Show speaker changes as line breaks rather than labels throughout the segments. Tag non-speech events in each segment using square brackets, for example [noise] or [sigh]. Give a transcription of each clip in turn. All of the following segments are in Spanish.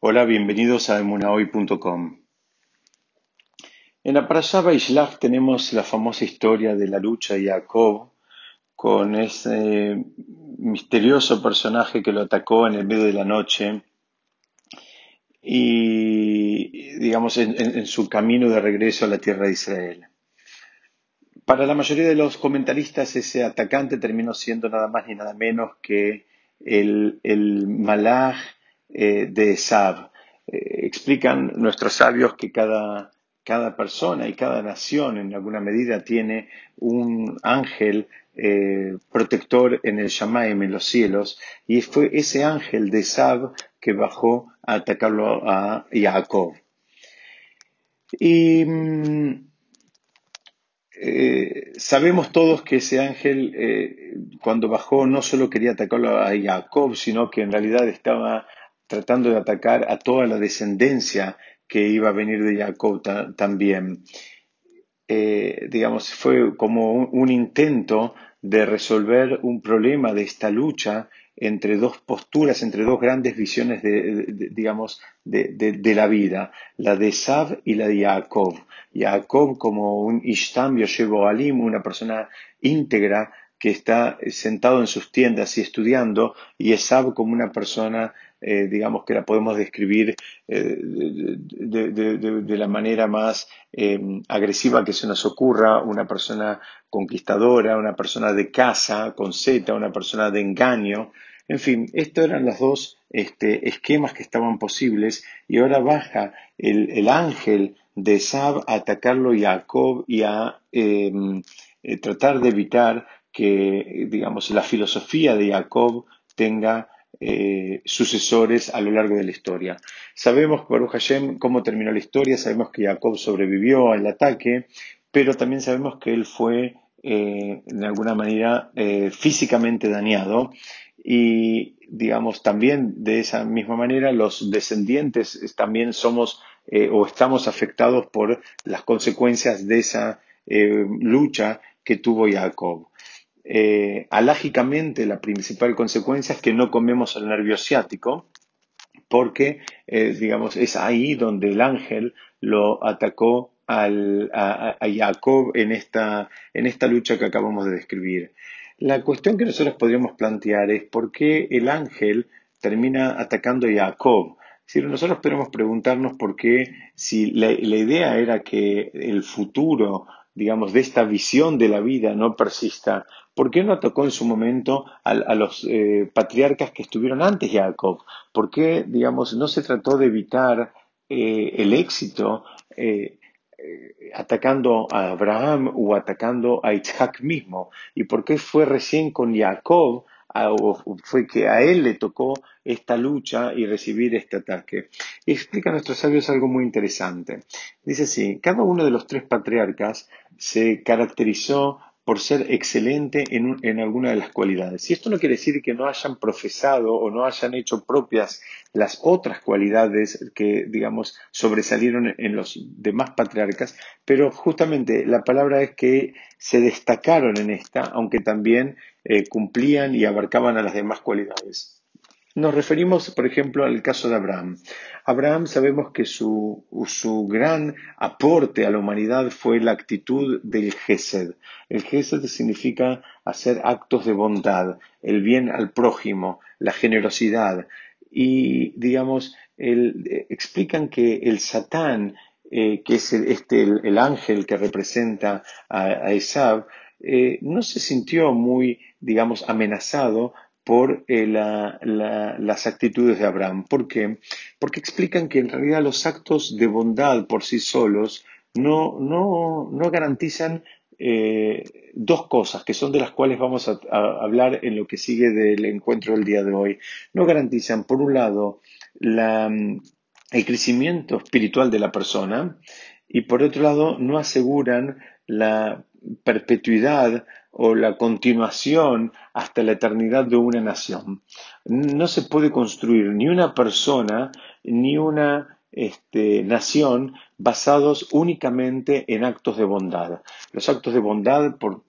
Hola, bienvenidos a emunahoy.com. En la Parashá Baishlach tenemos la famosa historia de la lucha de Jacob con ese misterioso personaje que lo atacó en el medio de la noche y, digamos, en, su camino de regreso a la tierra de Israel. Para la mayoría de los comentaristas, ese atacante terminó siendo nada más ni nada menos que el, el malaj eh, de Esab. Eh, explican nuestros sabios que cada, cada, persona y cada nación en alguna medida tiene un ángel eh, protector en el Shamaim, en los cielos, y fue ese ángel de Esab que bajó a atacarlo a Jacob. Y sabemos todos que ese ángel, cuando bajó, no solo quería atacarlo a Jacob, sino que en realidad estaba tratando de atacar a toda la descendencia que iba a venir de Jacob también. Eh, digamos, fue como un, intento de resolver un problema de esta lucha entre dos posturas, entre dos grandes visiones de, digamos, de, la vida, la de Sab y la de Jacob. Jacob como un Ishtam Yoshevo Alim, una persona íntegra que está sentado en sus tiendas y estudiando, y Esab como una persona eh, digamos que la podemos describir eh, de, la manera más eh, agresiva que se nos ocurra, una persona conquistadora, una persona de casa con Z, una persona de engaño. En fin, estos eran los dos este, esquemas que estaban posibles y ahora baja el, ángel de Sab a atacarlo a Jacob y a tratar de evitar que, digamos, la filosofía de Jacob tenga eh, sucesores a lo largo de la historia. Sabemos, Baruch Hashem, cómo terminó la historia, sabemos que Jacob sobrevivió al ataque, pero también sabemos que él fue, eh, de alguna manera, eh, físicamente dañado y, digamos, también de esa misma manera los descendientes también somos o estamos afectados por las consecuencias de esa lucha que tuvo Jacob eh, alágicamente la principal consecuencia es que no comemos el nervio ciático, porque, eh, digamos, es ahí donde el ángel lo atacó a, Jacob en esta, en esta lucha que acabamos de describir. La cuestión que nosotros podríamos plantear es por qué el ángel termina atacando a Jacob. Si nosotros podemos preguntarnos por qué, si la idea era que el futuro digamos, de esta visión de la vida no persista, ¿por qué no atacó en su momento a, los eh, patriarcas que estuvieron antes de Jacob? ¿Por qué, digamos, no se trató de evitar eh, el éxito eh, atacando a Abraham o atacando a Isaac mismo? ¿Y por qué fue recién con Jacob fue que a él le tocó esta lucha y recibir este ataque. Y explica a nuestros sabios algo muy interesante. Dice así, cada uno de los tres patriarcas se caracterizó por ser excelente en, alguna de las cualidades. Y esto no quiere decir que no hayan profesado o no hayan hecho propias las otras cualidades que, digamos, sobresalieron en los demás patriarcas, pero justamente la palabra es que se destacaron en esta, aunque también eh, cumplían y abarcaban a las demás cualidades. Nos referimos, por ejemplo, al caso de Abraham. Abraham sabemos que su, gran aporte a la humanidad fue la actitud del Gesed. El Gesed significa hacer actos de bondad, el bien al prójimo, la generosidad. Y, digamos, explican que el Satán, eh, que es el, este, el, ángel que representa a, a Esab, eh, no se sintió muy, digamos, amenazado por eh, las actitudes de Abraham. ¿Por qué? Porque explican que en realidad los actos de bondad por sí solos no, no, garantizan eh, dos cosas, que son de las cuales vamos a, hablar en lo que sigue del encuentro del día de hoy. No garantizan, por un lado, el crecimiento espiritual de la persona y, por otro lado, no aseguran la perpetuidad o la continuación hasta la eternidad de una nación. No se puede construir ni una persona ni una este, nación basados únicamente en actos de bondad. Los actos de bondad, por,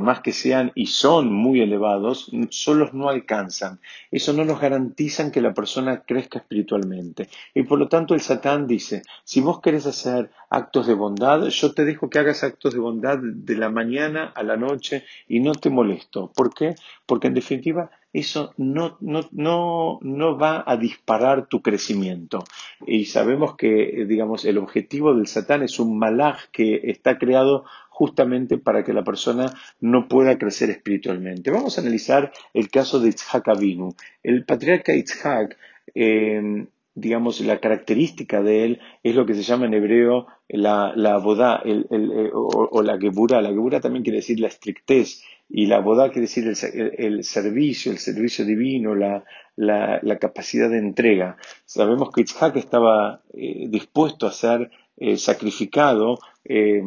más que sean y son muy elevados, solos no alcanzan. Eso no nos garantizan que la persona crezca espiritualmente. Y por lo tanto el Satán dice, si vos querés hacer actos de bondad, yo te dejo que hagas actos de bondad de la mañana a la noche y no te molesto. ¿Por qué? Porque en definitiva eso no, no, no, no va a disparar tu crecimiento. Y sabemos que, digamos, el objetivo del Satán es un malaj que está creado justamente para que la persona no pueda crecer espiritualmente. Vamos a analizar el caso de Itzhak Avinu. El patriarca Itzhak, eh, digamos, la característica de él es lo que se llama en hebreo la, la bodá el, eh, o, la gebura. La gebura también quiere decir la estrictez y la bodá quiere decir el, servicio, el servicio divino, la, la, capacidad de entrega. Sabemos que Itzhak estaba eh, dispuesto a ser eh, sacrificado eh,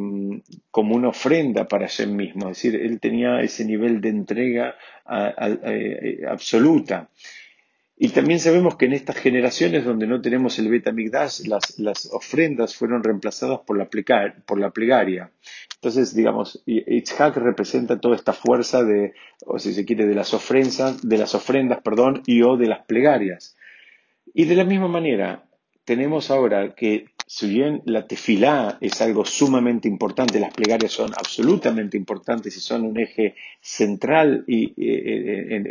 como una ofrenda para sí mismo, es decir, él tenía ese nivel de entrega absoluta. Y también sabemos que en estas generaciones donde no tenemos el Betamigdash, las, las ofrendas fueron reemplazadas por la, por la plegaria. Entonces, digamos, Itzhak representa toda esta fuerza de, o si se quiere, de las ofrendas, de las ofrendas, perdón, y o de las plegarias. Y de la misma manera, tenemos ahora que si bien la tefilá es algo sumamente importante, las plegarias son absolutamente importantes y son un eje central y, en,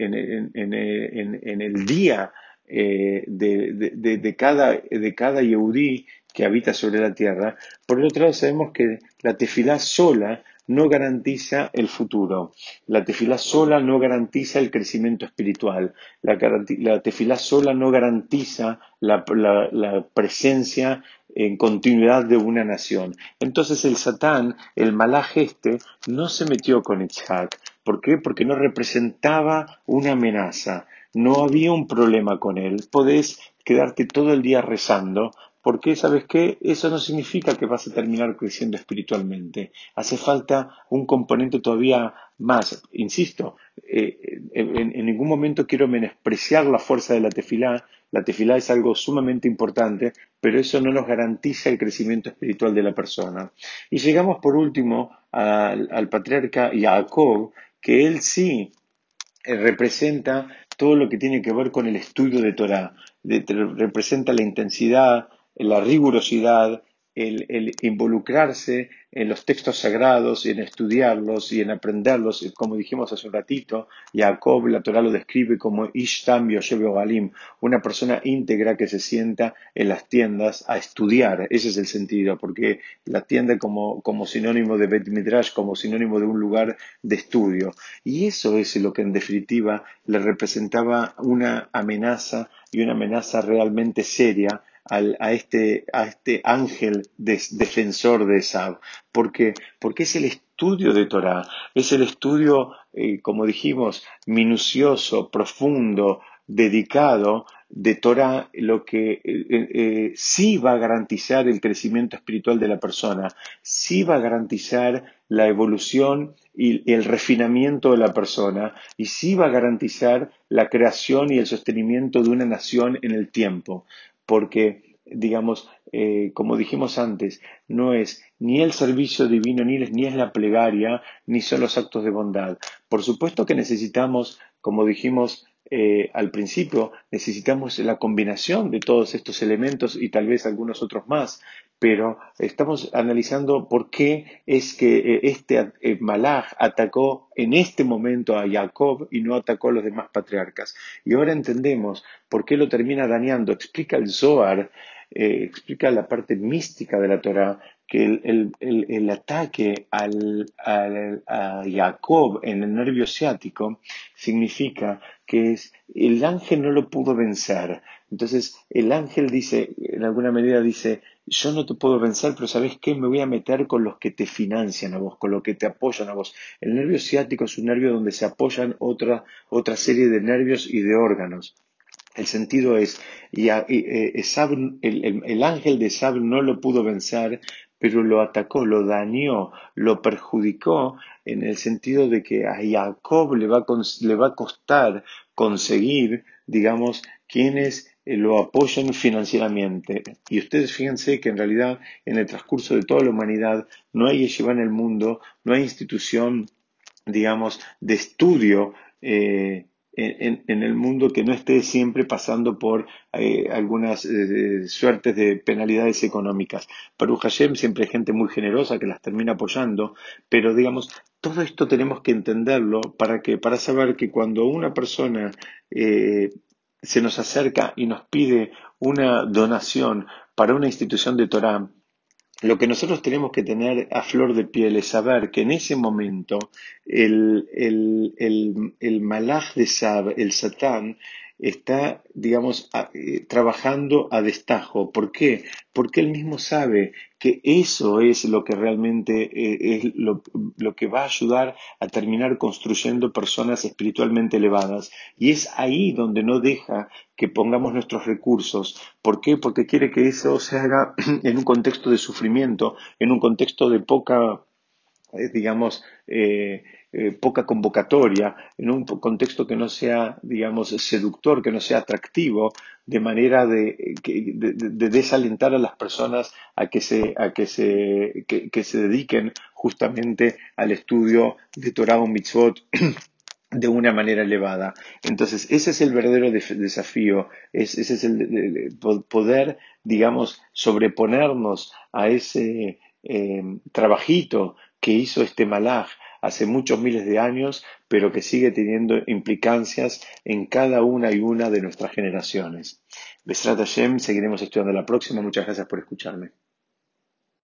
el día eh, de, cada, de cada yehudí que habita sobre la tierra, por el otro lado sabemos que la tefilá sola no garantiza el futuro. La tefilá sola no garantiza el crecimiento espiritual. La, tefilá sola no garantiza la, presencia en continuidad de una nación. Entonces el Satán, el malaj este, no se metió con Itzhak. ¿Por qué? Porque no representaba una amenaza. No había un problema con él. Podés quedarte todo el día rezando, porque, ¿sabes qué? Eso no significa que vas a terminar creciendo espiritualmente. Hace falta un componente todavía más. Insisto, eh, en, ningún momento quiero menospreciar la fuerza de la tefilá. La tefilá es algo sumamente importante, pero eso no nos garantiza el crecimiento espiritual de la persona. Y llegamos por último al, patriarca Jacob, que él sí eh, representa todo lo que tiene que ver con el estudio de Torah, representa la intensidad, la rigurosidad, el, involucrarse en los textos sagrados y en estudiarlos y en aprenderlos, como dijimos hace un ratito, Jacob la Torah lo describe como Ishtam Yoshev Galim, una persona íntegra que se sienta en las tiendas a estudiar, ese es el sentido, porque la tienda como, como sinónimo de Bet Midrash, como sinónimo de un lugar de estudio, y eso es lo que en definitiva le representaba una amenaza y una amenaza realmente seria a, este, a este ángel defensor de Esab. Porque es el estudio de Torah, es el estudio, eh, como dijimos, minucioso, profundo, dedicado de Torah lo que eh, eh, sí va a garantizar el crecimiento espiritual de la persona, sí va a garantizar la evolución y el refinamiento de la persona y sí va a garantizar la creación y el sostenimiento de una nación en el tiempo porque, digamos, eh, como dijimos antes, no es ni el servicio divino, ni es, ni es la plegaria, ni son los actos de bondad. Por supuesto que necesitamos, como dijimos eh, al principio, necesitamos la combinación de todos estos elementos y tal vez algunos otros más, pero estamos analizando por qué es que eh, este eh, Malach atacó en este momento a Jacob y no atacó a los demás patriarcas. Y ahora entendemos por qué lo termina dañando. Explica el Zohar, eh, explica la parte mística de la Torah, que el, ataque al, a Jacob en el nervio ciático significa que el ángel no lo pudo vencer. Entonces el ángel dice, en alguna medida dice, yo no te puedo vencer, pero ¿sabes qué? Me voy a meter con los que te financian a vos, con los que te apoyan a vos. El nervio ciático es un nervio donde se apoyan otra, otra serie de nervios y de órganos. El sentido es, y eh, el, ángel de Sab no lo pudo vencer, pero lo atacó, lo dañó, lo perjudicó en el sentido de que a Jacob le va a, le va a costar conseguir, digamos, quién es eh, lo apoyan financieramente. Y ustedes fíjense que en realidad en el transcurso de toda la humanidad no hay yeshiva en el mundo, no hay institución, digamos, de estudio eh, en, el mundo que no esté siempre pasando por eh, algunas eh, suertes de penalidades económicas. Para Hashem siempre hay gente muy generosa que las termina apoyando, pero digamos, todo esto tenemos que entenderlo para que, para saber que cuando una persona eh, se nos acerca y nos pide una donación para una institución de Torah, lo que nosotros tenemos que tener a flor de piel es saber que en ese momento el, el, el, el malaj de Sab, el Satán, está, digamos, eh, trabajando a destajo. ¿Por qué? Porque él mismo sabe que eso es lo que realmente eh, es lo, que va a ayudar a terminar construyendo personas espiritualmente elevadas. Y es ahí donde no deja que pongamos nuestros recursos. ¿Por qué? Porque quiere que eso se haga [clears throat] en un contexto de sufrimiento, en un contexto de poca digamos, eh, eh, poca convocatoria, en un contexto que no sea, digamos, seductor, que no sea atractivo, de manera de, de, de desalentar a las personas a que se, a que se, que, se dediquen justamente al estudio de Torah o Mitzvot [clears throat] de una manera elevada. Entonces, ese es el verdadero desafío, es, ese es el, poder, digamos, sobreponernos a ese eh, trabajito que hizo este malaj hace muchos miles de años, pero que sigue teniendo implicancias en cada una y una de nuestras generaciones. Besrat Hashem, seguiremos estudiando la próxima. Muchas gracias por escucharme.